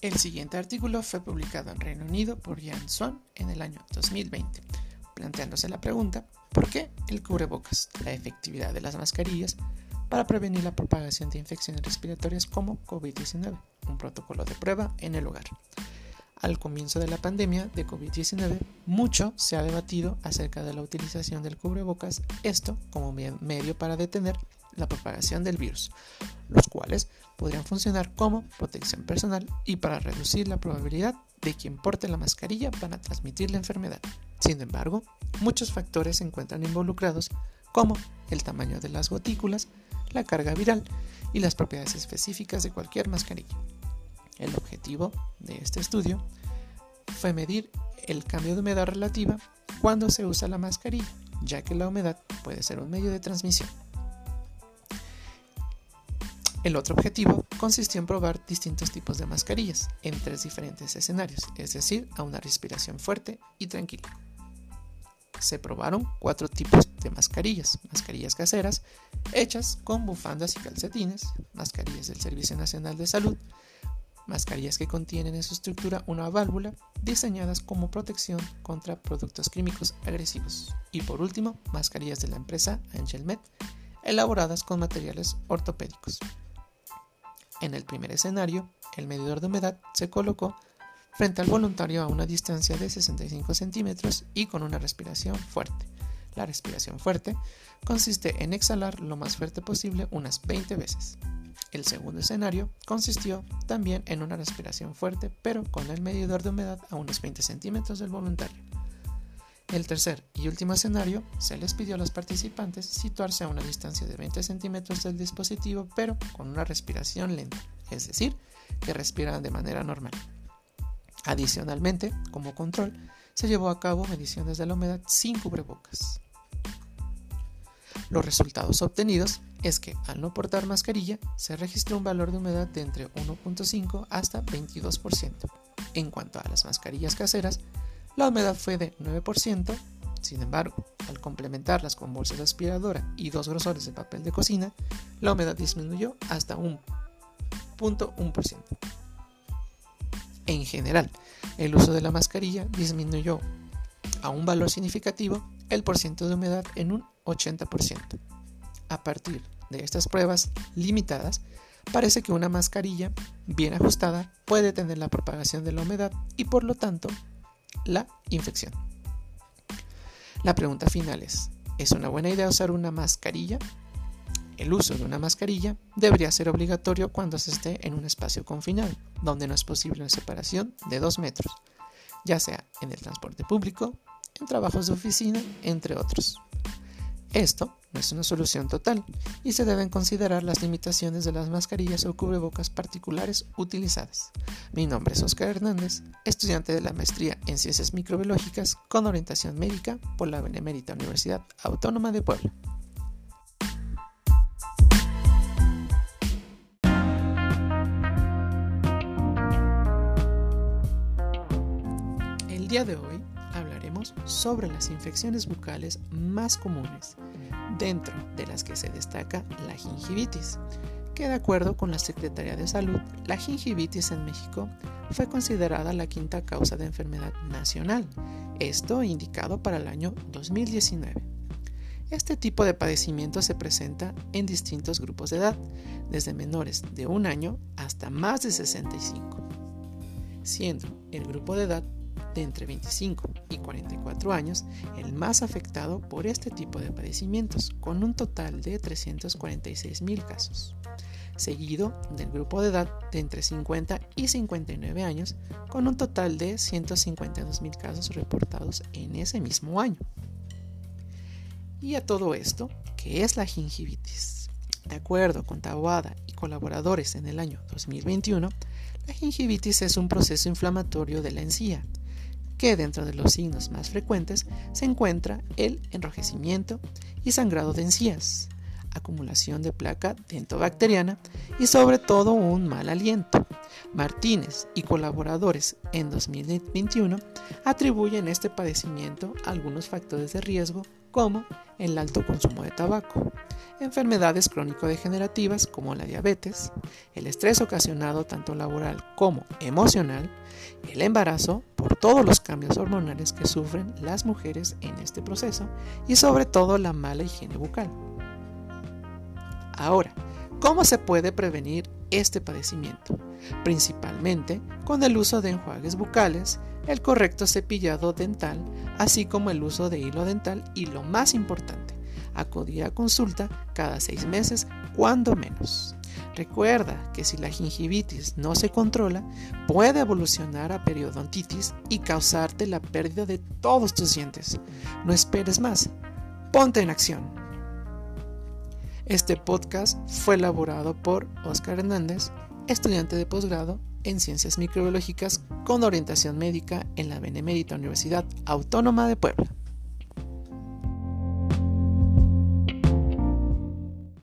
El siguiente artículo fue publicado en Reino Unido por Jan Swan en el año 2020, planteándose la pregunta ¿por qué el cubrebocas? La efectividad de las mascarillas para prevenir la propagación de infecciones respiratorias como COVID-19, un protocolo de prueba en el hogar. Al comienzo de la pandemia de COVID-19, mucho se ha debatido acerca de la utilización del cubrebocas, esto como medio para detener la propagación del virus, los cuales podrían funcionar como protección personal y para reducir la probabilidad de quien porte la mascarilla para transmitir la enfermedad. Sin embargo, muchos factores se encuentran involucrados como el tamaño de las gotículas, la carga viral y las propiedades específicas de cualquier mascarilla. El objetivo de este estudio fue medir el cambio de humedad relativa cuando se usa la mascarilla, ya que la humedad puede ser un medio de transmisión. El otro objetivo consistió en probar distintos tipos de mascarillas en tres diferentes escenarios, es decir, a una respiración fuerte y tranquila se probaron cuatro tipos de mascarillas. Mascarillas caseras, hechas con bufandas y calcetines, mascarillas del Servicio Nacional de Salud, mascarillas que contienen en su estructura una válvula, diseñadas como protección contra productos químicos agresivos. Y por último, mascarillas de la empresa Angelmed, elaboradas con materiales ortopédicos. En el primer escenario, el medidor de humedad se colocó frente al voluntario a una distancia de 65 centímetros y con una respiración fuerte. La respiración fuerte consiste en exhalar lo más fuerte posible unas 20 veces. El segundo escenario consistió también en una respiración fuerte, pero con el medidor de humedad a unos 20 centímetros del voluntario. El tercer y último escenario se les pidió a los participantes situarse a una distancia de 20 centímetros del dispositivo, pero con una respiración lenta, es decir, que respiran de manera normal. Adicionalmente, como control, se llevó a cabo mediciones de la humedad sin cubrebocas. Los resultados obtenidos es que al no portar mascarilla se registró un valor de humedad de entre 1.5 hasta 22%. En cuanto a las mascarillas caseras, la humedad fue de 9%, sin embargo, al complementarlas con bolsas aspiradora y dos grosores de papel de cocina, la humedad disminuyó hasta un 1.1%. En general, el uso de la mascarilla disminuyó a un valor significativo el porcentaje de humedad en un 80%. A partir de estas pruebas limitadas, parece que una mascarilla bien ajustada puede tener la propagación de la humedad y por lo tanto la infección. La pregunta final es, ¿es una buena idea usar una mascarilla? El uso de una mascarilla debería ser obligatorio cuando se esté en un espacio confinado, donde no es posible una separación de 2 metros, ya sea en el transporte público, en trabajos de oficina, entre otros. Esto no es una solución total y se deben considerar las limitaciones de las mascarillas o cubrebocas particulares utilizadas. Mi nombre es Oscar Hernández, estudiante de la maestría en Ciencias Microbiológicas con orientación médica por la Benemérita Universidad Autónoma de Puebla. día de hoy hablaremos sobre las infecciones bucales más comunes, dentro de las que se destaca la gingivitis, que de acuerdo con la Secretaría de Salud, la gingivitis en México fue considerada la quinta causa de enfermedad nacional, esto indicado para el año 2019. Este tipo de padecimiento se presenta en distintos grupos de edad, desde menores de un año hasta más de 65, siendo el grupo de edad de entre 25 y 44 años el más afectado por este tipo de padecimientos, con un total de 346 mil casos, seguido del grupo de edad de entre 50 y 59 años, con un total de 152 mil casos reportados en ese mismo año. Y a todo esto, ¿qué es la gingivitis? De acuerdo con Taboada y colaboradores en el año 2021, la gingivitis es un proceso inflamatorio de la encía que dentro de los signos más frecuentes se encuentra el enrojecimiento y sangrado de encías, acumulación de placa dentobacteriana y sobre todo un mal aliento. Martínez y colaboradores en 2021 atribuyen este padecimiento a algunos factores de riesgo como el alto consumo de tabaco, enfermedades crónico-degenerativas como la diabetes, el estrés ocasionado tanto laboral como emocional, el embarazo todos los cambios hormonales que sufren las mujeres en este proceso y sobre todo la mala higiene bucal. Ahora, ¿cómo se puede prevenir este padecimiento? Principalmente con el uso de enjuagues bucales, el correcto cepillado dental, así como el uso de hilo dental y lo más importante, acudir a consulta cada seis meses, cuando menos. Recuerda que si la gingivitis no se controla, puede evolucionar a periodontitis y causarte la pérdida de todos tus dientes. No esperes más, ponte en acción. Este podcast fue elaborado por Oscar Hernández, estudiante de posgrado en Ciencias Microbiológicas con orientación médica en la Benemérita Universidad Autónoma de Puebla.